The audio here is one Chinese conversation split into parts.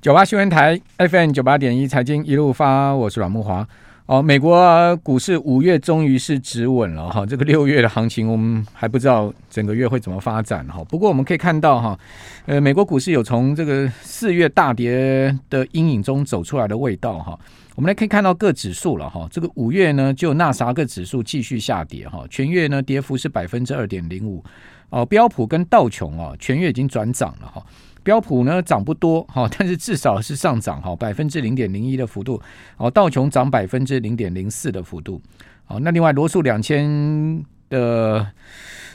九八新闻台 FM 九八点一财经一路发，我是阮慕华。哦，美国股市五月终于是止稳了哈，这个六月的行情我们还不知道整个月会怎么发展哈。不过我们可以看到哈，呃，美国股市有从这个四月大跌的阴影中走出来的味道哈。我们来可以看到各指数了哈，这个五月呢就纳啥个指数继续下跌哈，全月呢跌幅是百分之二点零五哦，标普跟道琼啊全月已经转涨了哈。标普呢涨不多哈，但是至少是上涨哈，百分之零点零一的幅度。哦，道琼涨百分之零点零四的幅度。好，那另外罗素两千的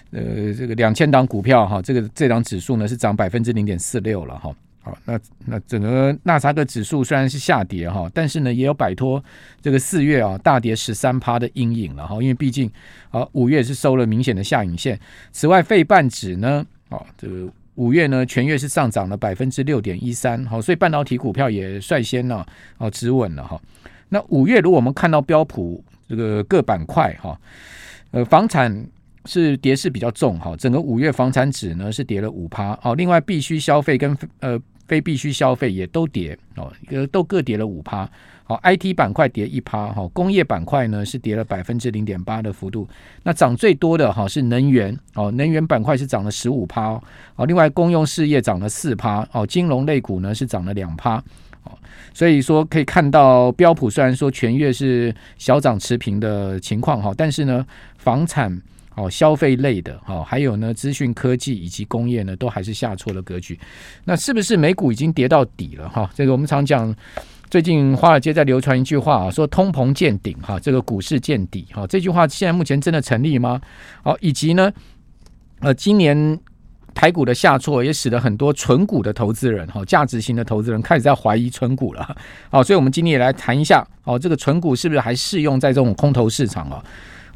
呃这个两千档股票哈，这个这档指数呢是涨百分之零点四六了哈。好，那那整个纳斯达克指数虽然是下跌哈，但是呢也有摆脱这个四月啊大跌十三趴的阴影了哈，因为毕竟啊五月是收了明显的下影线。此外，费半指呢，哦这个。五月呢，全月是上涨了百分之六点一三，好，所以半导体股票也率先呢，哦，止稳了哈。那五月如果我们看到标普这个各板块哈，呃，房产是跌势比较重哈，整个五月房产指呢是跌了五趴，哦，另外必须消费跟呃非必须消费也都跌哦，都各跌了五趴。好，IT 板块跌一趴，哈，工业板块呢是跌了百分之零点八的幅度。那涨最多的哈是能源，哦，能源板块是涨了十五趴，哦，另外公用事业涨了四趴，哦，金融类股呢是涨了两趴，哦，所以说可以看到标普虽然说全月是小涨持平的情况，哈，但是呢，房产、哦消费类的，哈，还有呢资讯科技以及工业呢都还是下挫了格局。那是不是美股已经跌到底了？哈，这个我们常讲。最近华尔街在流传一句话啊，说通膨见顶哈，这个股市见底哈，这句话现在目前真的成立吗？好，以及呢，呃，今年台股的下挫也使得很多存股的投资人哈，价值型的投资人开始在怀疑存股了。好，所以我们今天也来谈一下，哦，这个存股是不是还适用在这种空头市场啊？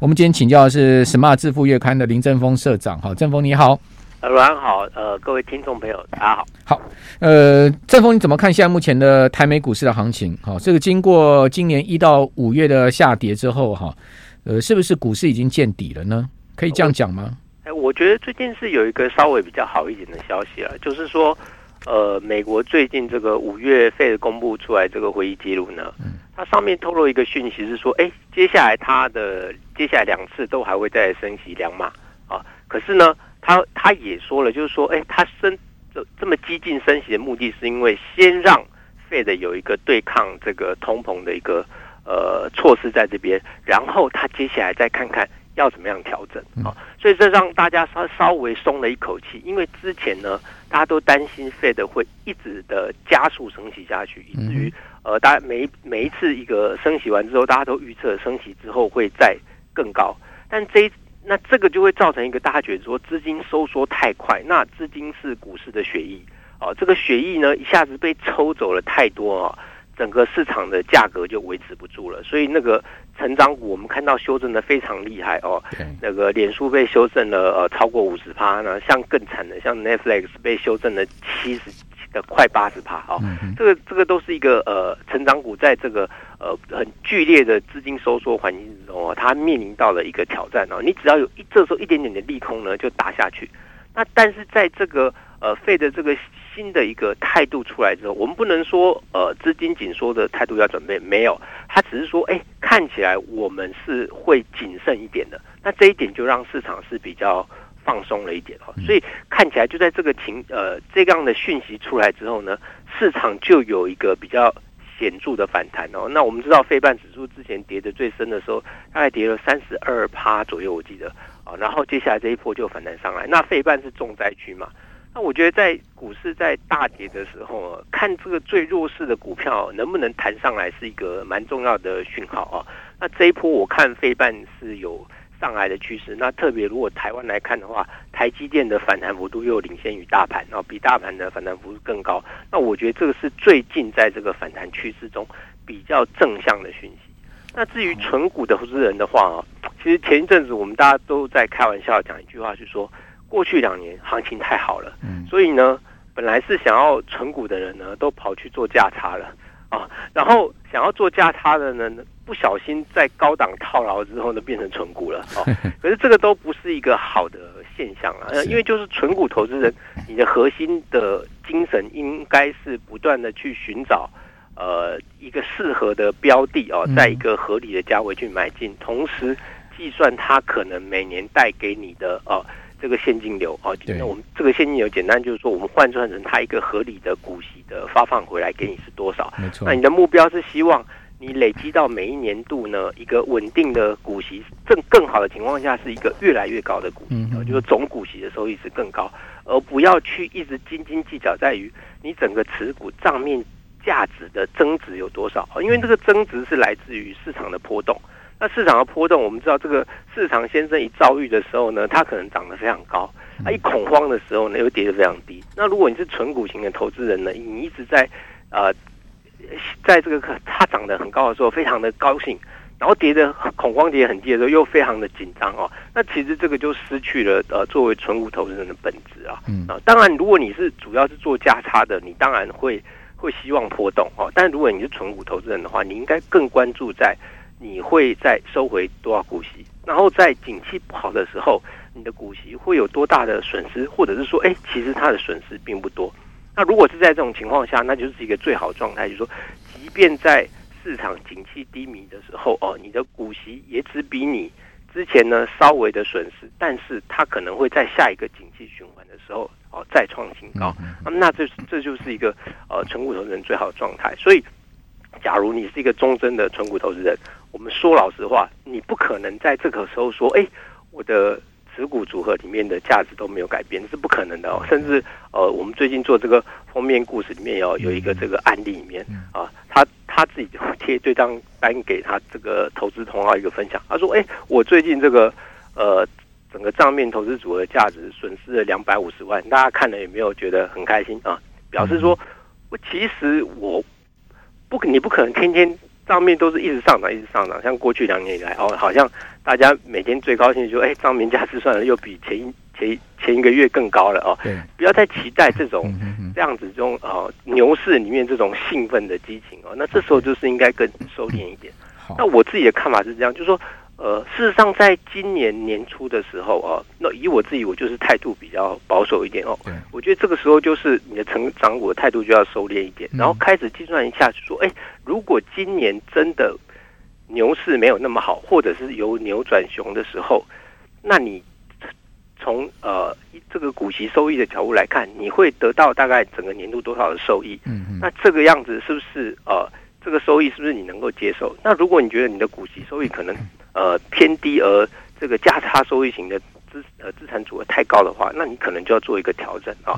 我们今天请教的是 Smart 致富月刊的林正峰社长，好，正峰你好。呃，阮好，呃，各位听众朋友，大家好。好，呃，正峰，你怎么看现在目前的台美股市的行情？哈、哦，这个经过今年一到五月的下跌之后，哈、哦，呃，是不是股市已经见底了呢？可以这样讲吗？哎，我觉得最近是有一个稍微比较好一点的消息啊，就是说，呃，美国最近这个五月费的公布出来这个会议记录呢，嗯，它上面透露一个讯息是说，哎，接下来它的接下来两次都还会再升息两码啊，可是呢。他他也说了，就是说，哎，他升这这么激进升息的目的是因为先让 Fed 有一个对抗这个通膨的一个呃措施在这边，然后他接下来再看看要怎么样调整啊，所以这让大家稍稍微松了一口气，因为之前呢，大家都担心 Fed 会一直的加速升息下去，以至于呃，大家每每一次一个升息完之后，大家都预测升息之后会再更高，但这一。那这个就会造成一个大家觉得说资金收缩太快，那资金是股市的血液哦，这个血液呢一下子被抽走了太多哦，整个市场的价格就维持不住了，所以那个成长股我们看到修正的非常厉害哦，那个脸书被修正了呃超过五十趴呢，像更惨的像 Netflix 被修正了七十。的快八十趴啊，这个这个都是一个呃成长股，在这个呃很剧烈的资金收缩环境之中啊，它面临到了一个挑战啊。你只要有一这时候一点点的利空呢，就打下去。那但是在这个呃费的这个新的一个态度出来之后，我们不能说呃资金紧缩的态度要准备没有，它只是说哎看起来我们是会谨慎一点的。那这一点就让市场是比较。放松了一点哈，所以看起来就在这个情呃这样的讯息出来之后呢，市场就有一个比较显著的反弹哦。那我们知道费半指数之前跌的最深的时候，大概跌了三十二趴左右，我记得啊。然后接下来这一波就反弹上来。那费半是重灾区嘛？那我觉得在股市在大跌的时候，看这个最弱势的股票能不能弹上来，是一个蛮重要的讯号啊。那这一波我看费半是有。上来的趋势，那特别如果台湾来看的话，台积电的反弹幅度又领先于大盘，然后比大盘的反弹幅度更高。那我觉得这个是最近在这个反弹趋势中比较正向的讯息。那至于纯股的投资人的话啊，其实前一阵子我们大家都在开玩笑讲一句话，是说过去两年行情太好了，所以呢，本来是想要存股的人呢，都跑去做价差了。啊，然后想要做价差的呢，不小心在高档套牢之后呢，变成纯股了。哦，可是这个都不是一个好的现象啊，因为就是纯股投资人，你的核心的精神应该是不断的去寻找呃一个适合的标的哦，在一个合理的价位去买进，同时计算它可能每年带给你的哦。这个现金流啊，那我们这个现金流简单就是说，我们换算成它一个合理的股息的发放回来给你是多少？没错。那你的目标是希望你累积到每一年度呢一个稳定的股息，更更好的情况下是一个越来越高的股息，嗯，就是总股息的收益是更高，而不要去一直斤斤计较在于你整个持股账面价值的增值有多少，因为这个增值是来自于市场的波动。那市场的波动，我们知道这个市场先生一遭遇的时候呢，它可能涨得非常高；它一恐慌的时候呢，又跌得非常低。那如果你是纯股型的投资人呢，你一直在呃，在这个它涨得很高的时候，非常的高兴，然后跌得恐慌跌很低的时候，又非常的紧张哦。那其实这个就失去了呃，作为纯股投资人的本质啊。嗯啊，当然，如果你是主要是做价差的，你当然会会希望波动哦。但如果你是纯股投资人的话，你应该更关注在。你会再收回多少股息？然后在景气不好的时候，你的股息会有多大的损失？或者是说，哎，其实它的损失并不多。那如果是在这种情况下，那就是一个最好的状态，就是说，即便在市场景气低迷的时候，哦，你的股息也只比你之前呢稍微的损失，但是它可能会在下一个景气循环的时候，哦，再创新高。那么，那这这就是一个呃，纯股投资人最好的状态。所以，假如你是一个忠贞的纯股投资人。我们说老实话，你不可能在这个时候说，哎，我的持股组合里面的价值都没有改变，是不可能的哦。甚至呃，我们最近做这个封面故事里面有有一个这个案例里面啊，他他自己贴对账单给他这个投资同行一个分享，他说，哎，我最近这个呃整个账面投资组合的价值损失了两百五十万，大家看了有没有觉得很开心啊？表示说，我其实我不你不可能天天。账面都是一直上涨，一直上涨。像过去两年以来，哦，好像大家每天最高兴就说，哎，账面价值算了又比前一前前一个月更高了哦。对，不要再期待这种这样子这种哦牛市里面这种兴奋的激情哦。那这时候就是应该更收敛一点。那我自己的看法是这样，就是说。呃，事实上，在今年年初的时候啊，那以我自己，我就是态度比较保守一点哦。对，我觉得这个时候就是你的成长股的态度就要收敛一点，然后开始计算一下，说，哎，如果今年真的牛市没有那么好，或者是由牛转熊的时候，那你从呃这个股息收益的角度来看，你会得到大概整个年度多少的收益？嗯嗯，那这个样子是不是呃？这个收益是不是你能够接受？那如果你觉得你的股息收益可能呃偏低，而这个价差收益型的资呃资产组合太高的话，那你可能就要做一个调整啊。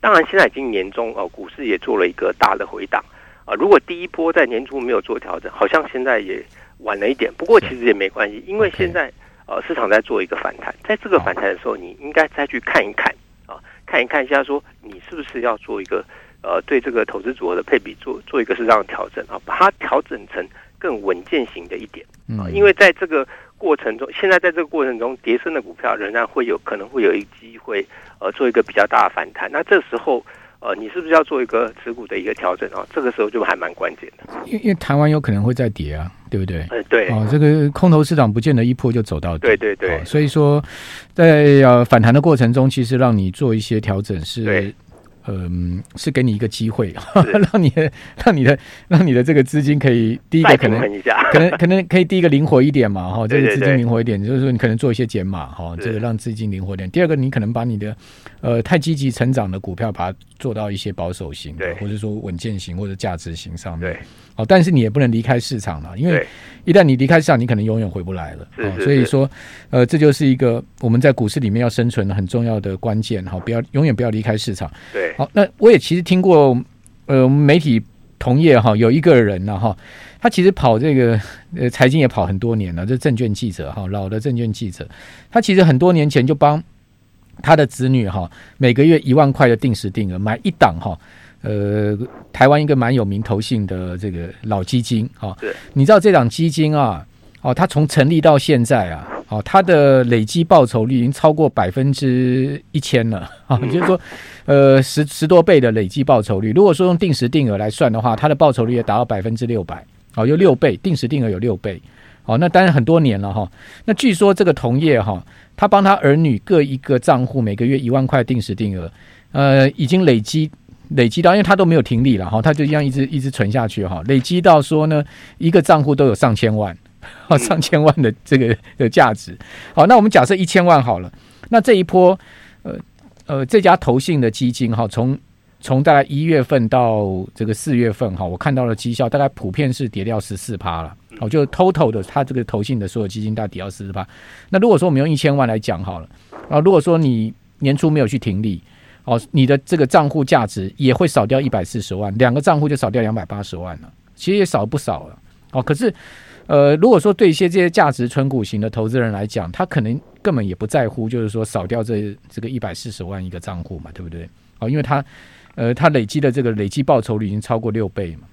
当然，现在已经年中哦，股市也做了一个大的回档啊。如果第一波在年初没有做调整，好像现在也晚了一点。不过其实也没关系，因为现在呃市场在做一个反弹，在这个反弹的时候，你应该再去看一看啊，看一看一下，说你是不是要做一个。呃，对这个投资组合的配比做做一个适当的调整啊，把它调整成更稳健型的一点啊，因为在这个过程中，现在在这个过程中，跌升的股票仍然会有可能会有一个机会呃做一个比较大的反弹，那这时候呃，你是不是要做一个持股的一个调整啊？这个时候就还蛮关键的，因为因为台湾有可能会再跌啊，对不对？呃，对哦，这个空头市场不见得一破就走到底，对对对，所以说在呃反弹的过程中，其实让你做一些调整是。嗯，是给你一个机会，让你的、让你的、让你的这个资金可以第一个可能、可能、可能可以第一个灵活一点嘛，哈，这个资金灵活一点，就是说你可能做一些减码，哈，这个让资金灵活一点。第二个，你可能把你的呃太积极成长的股票，把它做到一些保守型的，或者说稳健型或者价值型上面。哦，但是你也不能离开市场了，因为一旦你离开市场，你可能永远回不来了。哦，所以说，呃，这就是一个我们在股市里面要生存很重要的关键。哈，不要永远不要离开市场。对，好，那我也其实听过，呃，媒体同业哈，有一个人呢哈，他其实跑这个呃财经也跑很多年了，这证券记者哈，老的证券记者，他其实很多年前就帮他的子女哈，每个月一万块的定时定额买一档哈。呃，台湾一个蛮有名投信的这个老基金啊，对，你知道这档基金啊，哦，它从成立到现在啊，哦，它的累计报酬率已经超过百分之一千了啊，也就是说，呃，十十多倍的累计报酬率。如果说用定时定额来算的话，它的报酬率也达到百分之六百，哦，有六倍，定时定额有六倍，哦，那当然很多年了哈。那据说这个同业哈，他帮他儿女各一个账户，每个月一万块定时定额，呃，已经累积累积到，因为他都没有停利了哈，他就这样一直一直存下去哈，累积到说呢，一个账户都有上千万，哦，上千万的这个的价值。好，那我们假设一千万好了，那这一波，呃呃，这家投信的基金哈，从从大概一月份到这个四月份哈，我看到了绩效大概普遍是跌掉十四趴了。哦，就 total 的，它这个投信的所有基金大概跌到四十趴。那如果说我们用一千万来讲好了，啊，如果说你年初没有去停利，哦，你的这个账户价值也会少掉一百四十万，两个账户就少掉两百八十万了，其实也少不少了。哦，可是，呃，如果说对一些这些价值存股型的投资人来讲，他可能根本也不在乎，就是说少掉这这个一百四十万一个账户嘛，对不对？哦，因为他，呃，他累积的这个累计报酬率已经超过六倍嘛。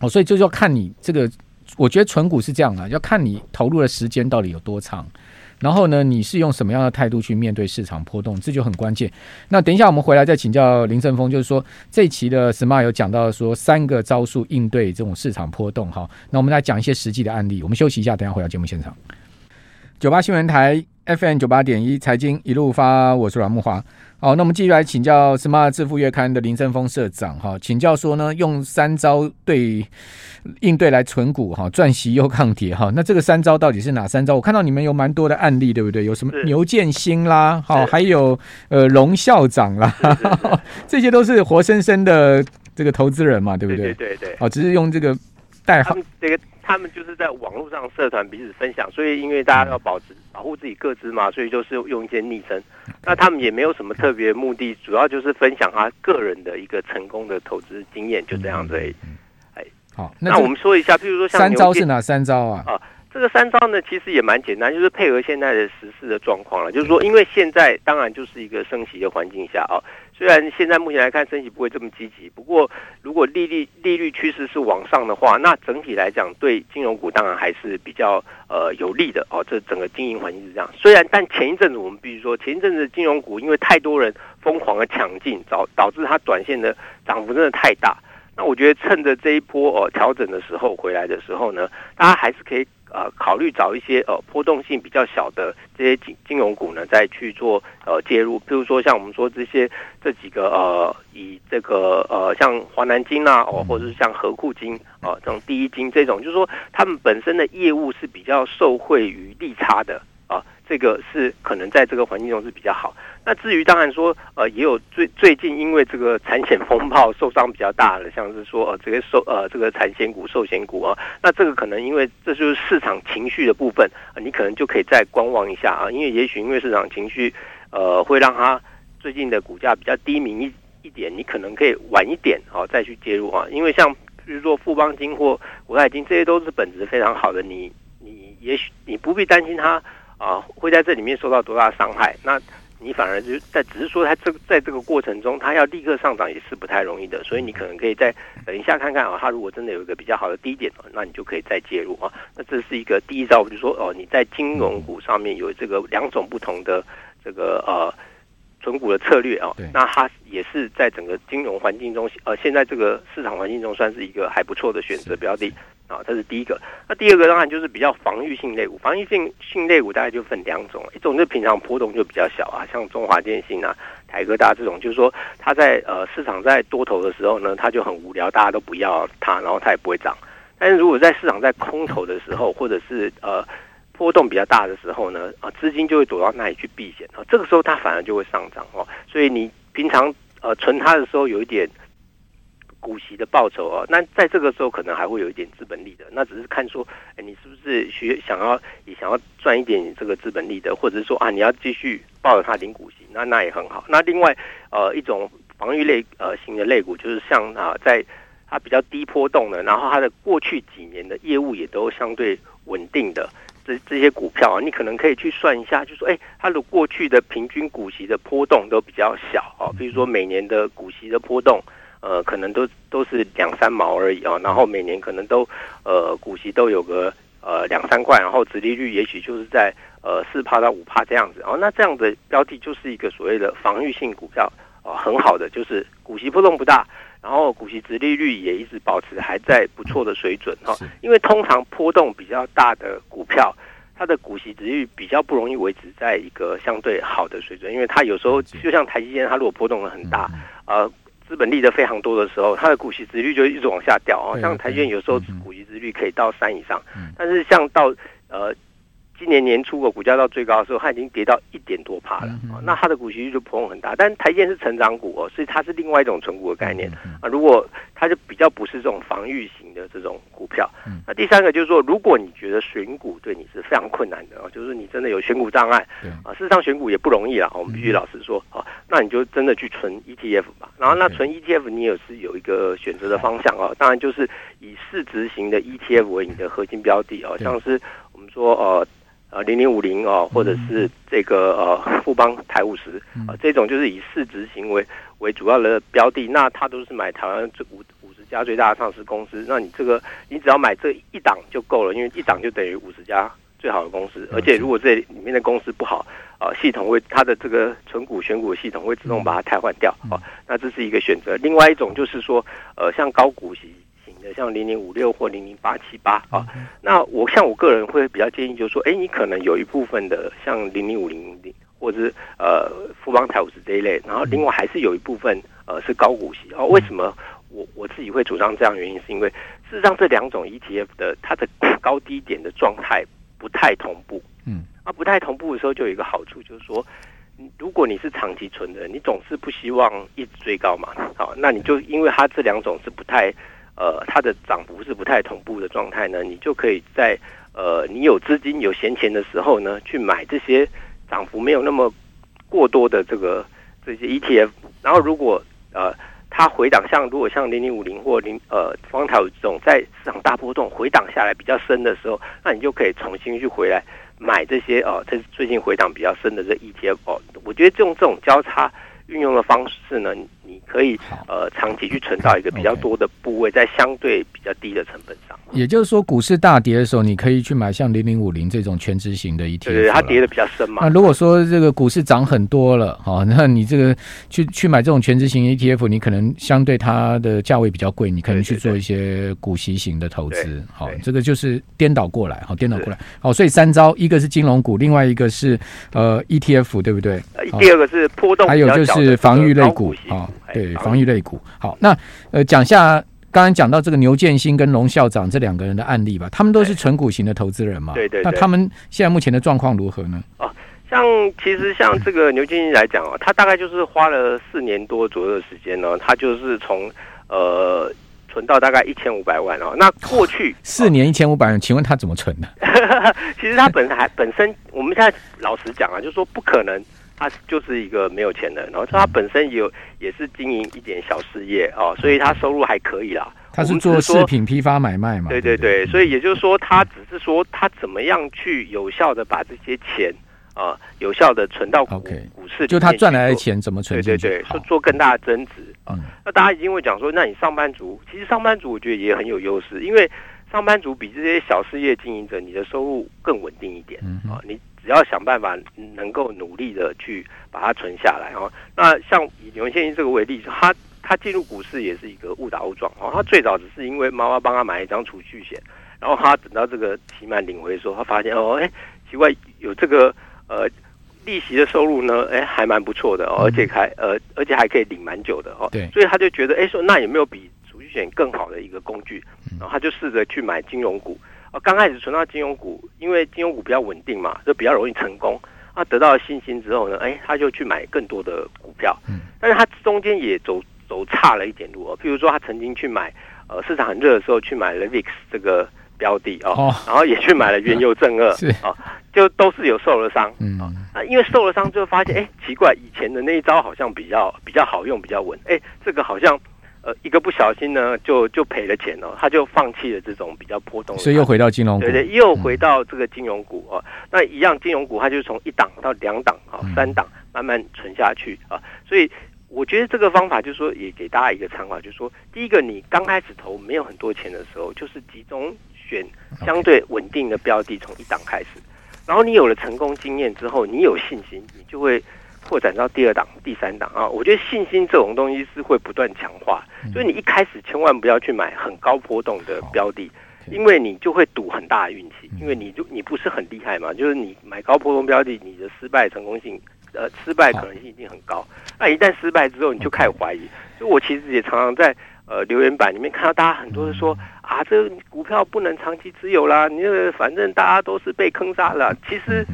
哦，所以就是要看你这个。我觉得存股是这样的，要看你投入的时间到底有多长，然后呢，你是用什么样的态度去面对市场波动，这就很关键。那等一下我们回来再请教林正峰，就是说这一期的 Smart 有讲到说三个招数应对这种市场波动。哈，那我们来讲一些实际的案例。我们休息一下，等一下回到节目现场。九八新闻台 FM 九八点一财经一路发，我是阮木华。好，那我们继续来请教《Smart 致富月刊》的林正峰社长哈，请教说呢，用三招对应对来存股哈，赚息又抗跌哈。那这个三招到底是哪三招？我看到你们有蛮多的案例，对不对？有什么牛建新啦，好，还有呃龙校长啦，这些都是活生生的这个投资人嘛，对不对？对对对。哦，只是用这个代号。这个他们就是在网络上社团彼此分享，所以因为大家要保持保护自己各自嘛，所以就是用一些昵称。那他们也没有什么特别目的，主要就是分享他个人的一个成功的投资经验，就这样子。哎，好，那我们说一下，譬如说像三招是哪三招啊？啊，这个三招呢，其实也蛮简单，就是配合现在的时事的状况了。就是说，因为现在当然就是一个升息的环境下啊。虽然现在目前来看升息不会这么积极，不过如果利率利率趋势是往上的话，那整体来讲对金融股当然还是比较呃有利的哦。这整个经营环境是这样。虽然但前一阵子我们必须说，前一阵子金融股因为太多人疯狂的抢进，导导致它短线的涨幅真的太大。那我觉得趁着这一波呃调整的时候回来的时候呢，大家还是可以。呃，考虑找一些呃波动性比较小的这些金金融股呢，再去做呃介入。譬如说，像我们说这些这几个呃，以这个呃像华南金啊，哦，或者是像和库金啊，这种第一金这种，就是说他们本身的业务是比较受惠于利差的。啊这个是可能在这个环境中是比较好。那至于当然说，呃，也有最最近因为这个产险风暴受伤比较大的，像是说呃这个寿呃这个产险股、寿险股啊，那这个可能因为这就是市场情绪的部分，你可能就可以再观望一下啊，因为也许因为市场情绪呃会让它最近的股价比较低迷一一点，你可能可以晚一点啊再去介入啊，因为像比如说富邦金或国泰金，这些都是本质非常好的，你你也许你不必担心它。啊，会在这里面受到多大伤害？那你反而就在只是说，它这个在这个过程中，它要立刻上涨也是不太容易的。所以你可能可以再等一下看看啊，它如果真的有一个比较好的低点，那你就可以再介入啊。那这是一个第一招，我就说哦，你在金融股上面有这个两种不同的这个呃存股的策略啊。那它也是在整个金融环境中，呃，现在这个市场环境中算是一个还不错的选择标的。啊，这是第一个。那第二个当然就是比较防御性类股，防御性性类股大概就分两种，一种就平常波动就比较小啊，像中华电信啊、台哥大这种，就是说它在呃市场在多头的时候呢，它就很无聊，大家都不要它，然后它也不会涨。但是如果在市场在空头的时候，或者是呃波动比较大的时候呢，啊资金就会躲到那里去避险啊，这个时候它反而就会上涨哦。所以你平常呃存它的时候有一点。股息的报酬哦，那在这个时候可能还会有一点资本利的，那只是看说，哎，你是不是需想要也想要赚一点这个资本利的，或者是说啊，你要继续抱着它领股息，那那也很好。那另外呃一种防御类呃型的类股，就是像啊在它比较低波动的，然后它的过去几年的业务也都相对稳定的这这些股票啊，你可能可以去算一下，就说哎，它的过去的平均股息的波动都比较小啊，比如说每年的股息的波动。呃，可能都都是两三毛而已啊，然后每年可能都呃股息都有个呃两三块，然后殖利率也许就是在呃四趴到五趴这样子，哦，那这样的标的就是一个所谓的防御性股票呃很好的，就是股息波动不大，然后股息殖利率也一直保持还在不错的水准哈。因为通常波动比较大的股票，它的股息殖率比较不容易维持在一个相对好的水准，因为它有时候就像台积电，它如果波动的很大，呃。资本利得非常多的时候，它的股息殖率就一直往下掉哦。像台积电有时候股息殖率可以到三以上，但是像到呃。今年年初的股价到最高的时候，它已经跌到一点多趴了，嗯嗯、那它的股息率就波动很大。但台积电是成长股哦，所以它是另外一种存股的概念、啊。如果它就比较不是这种防御型的这种股票。嗯、那第三个就是说，如果你觉得选股对你是非常困难的哦，就是你真的有选股障碍、嗯、啊，事实上选股也不容易啦。我们必须老实说啊，那你就真的去存 ETF 吧。然后那存 ETF 你也是有一个选择的方向哦，当然就是以市值型的 ETF 为你的核心标的哦，像是我们说呃。呃，零零五零哦，或者是这个呃富邦台五十啊，这种就是以市值行为为主要的标的，那它都是买台湾这五五十家最大的上市公司，那你这个你只要买这一档就够了，因为一档就等于五十家最好的公司，而且如果这里面的公司不好啊，系统会它的这个存股选股系统会自动把它汰换掉啊，那这是一个选择。另外一种就是说，呃，像高股息。像零零五六或零零八七八啊，那我像我个人会比较建议，就是说，哎，你可能有一部分的像零零五零零，或者是呃富邦台五十这一类，然后另外还是有一部分呃是高股息哦。为什么我我自己会主张这样？原因是因为事实上这两种 ETF 的它的高低点的状态不太同步，嗯，啊不太同步的时候就有一个好处，就是说，如果你是长期存的，你总是不希望一直追高嘛，好，那你就因为它这两种是不太。呃，它的涨幅是不太同步的状态呢，你就可以在呃，你有资金有闲钱的时候呢，去买这些涨幅没有那么过多的这个这些 ETF。然后如果呃它回档，像如果像零零五零或零呃方台这种在市场大波动回档下来比较深的时候，那你就可以重新去回来买这些哦，这、最近回档比较深的这 ETF 哦。我觉得这种这种交叉运用的方式呢。可以呃长期去存到一个比较多的部位，在相对比较低的成本上。也就是说，股市大跌的时候，你可以去买像零零五零这种全值型的 ETF。对，对，它跌的比较深嘛。那如果说这个股市涨很多了，哦，那你这个去去买这种全值型 ETF，你可能相对它的价位比较贵，你可能去做一些股息型的投资。好，这个就是颠倒过来，好，颠倒过来。好，所以三招，一个是金融股，另外一个是呃 ETF，对不对？第二个是波动，还有就是防御类股啊。对，防御类股。好，那呃，讲下刚刚讲到这个牛建新跟龙校长这两个人的案例吧。他们都是存股型的投资人嘛？对对。那他们现在目前的状况如何呢？哦，像其实像这个牛建新来讲哦，他大概就是花了四年多左右的时间呢，他就是从呃存到大概一千五百万哦。那过去四年一千五百万，请问他怎么存的？其实他本还本身，我们现在老实讲啊，就是说不可能。他就是一个没有钱的人，然后他本身也有也是经营一点小事业哦，所以他收入还可以啦。他是做饰品批发买卖嘛？对对对，所以也就是说，他只是说他怎么样去有效的把这些钱啊、呃，有效的存到股股市，就他赚来的钱怎么存？对对对，做做更大的增值啊。嗯、那大家一定会讲说，那你上班族其实上班族我觉得也很有优势，因为上班族比这些小事业经营者，你的收入更稳定一点啊、嗯哼呃，你。只要想办法能够努力的去把它存下来哦。那像以牛建新这个为例，他他进入股市也是一个误打误撞哦。他最早只是因为妈妈帮他买一张储蓄险，然后他等到这个期满领回的时候，他发现哦，哎，奇怪，有这个呃利息的收入呢，哎，还蛮不错的，哦，而且还呃而且还可以领蛮久的哦。对，所以他就觉得哎，说那有没有比储蓄险更好的一个工具？然后他就试着去买金融股。啊，刚开始存到金融股，因为金融股比较稳定嘛，就比较容易成功。啊，得到了信心之后呢，哎，他就去买更多的股票。嗯，但是他中间也走走差了一点路哦。譬如说，他曾经去买，呃，市场很热的时候去买了 VIX 这个标的哦，哦然后也去买了原油正二，是啊，就都是有受了伤。嗯啊，因为受了伤，就发现哎，奇怪，以前的那一招好像比较比较好用，比较稳。哎，这个好像。呃，一个不小心呢，就就赔了钱哦，他就放弃了这种比较波动的，所以又回到金融股，对对，又回到这个金融股哦。嗯、那一样，金融股它就从一档到两档啊，三档慢慢存下去啊。所以我觉得这个方法就是说，也给大家一个参考，就是说，第一个，你刚开始投没有很多钱的时候，就是集中选相对稳定的标的，从一档开始，然后你有了成功经验之后，你有信心，你就会。扩展到第二档、第三档啊。我觉得信心这种东西是会不断强化，所以你一开始千万不要去买很高波动的标的，因为你就会赌很大的运气，因为你就你不是很厉害嘛，就是你买高波动标的，你的失败成功性。呃，失败可能性一定很高。那一旦失败之后，你就开始怀疑。就我其实也常常在呃留言板里面看到大家很多人说啊，这个股票不能长期持有啦，你这个反正大家都是被坑杀了。其实，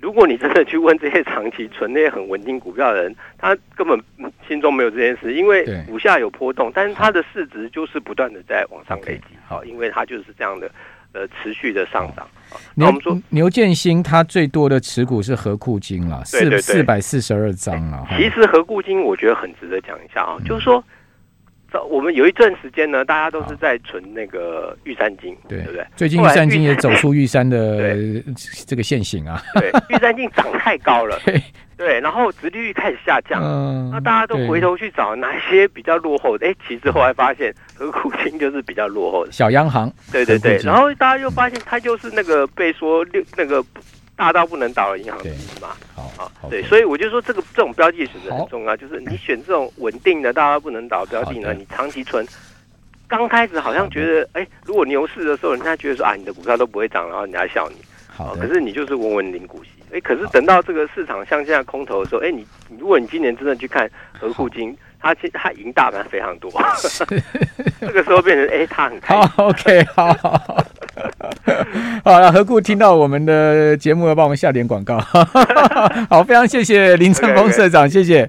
如果你真的去问这些长期存那些很稳定股票的人，他根本心中没有这件事，因为股价有波动，但是它的市值就是不断的在往上累积。好，因为它就是这样的。呃，持续的上涨。那我们说牛建新他最多的持股是合库金了，四四百四十二张了。其实合库金我觉得很值得讲一下啊，就是说，我们有一阵时间呢，大家都是在存那个玉山金，对不对？最近玉山金也走出玉山的这个线型啊。对，玉山金涨太高了。对，然后殖利率开始下降，嗯、那大家都回头去找哪些比较落后的？哎，其实后来发现和库金就是比较落后的小央行。对对对，然后大家又发现它就是那个被说六那个大到不能倒的银行之一嘛。好，好，对，所以我就说这个这种标的选择很重要，就是你选这种稳定的大家不能倒的标的呢，你长期存。刚开始好像觉得，哎，如果牛市的时候，人家觉得说啊，你的股票都不会涨，然后人家笑你。好，可是你就是稳稳领股息。哎，可是等到这个市场像现在空头的时候，哎，你如果你今年真的去看和库金，他其实它赢大盘非常多，这个时候变成哎，他很开心。好，OK，好，好了，何故听到我们的节目要帮我们下点广告，好，非常谢谢林正峰社长，谢谢。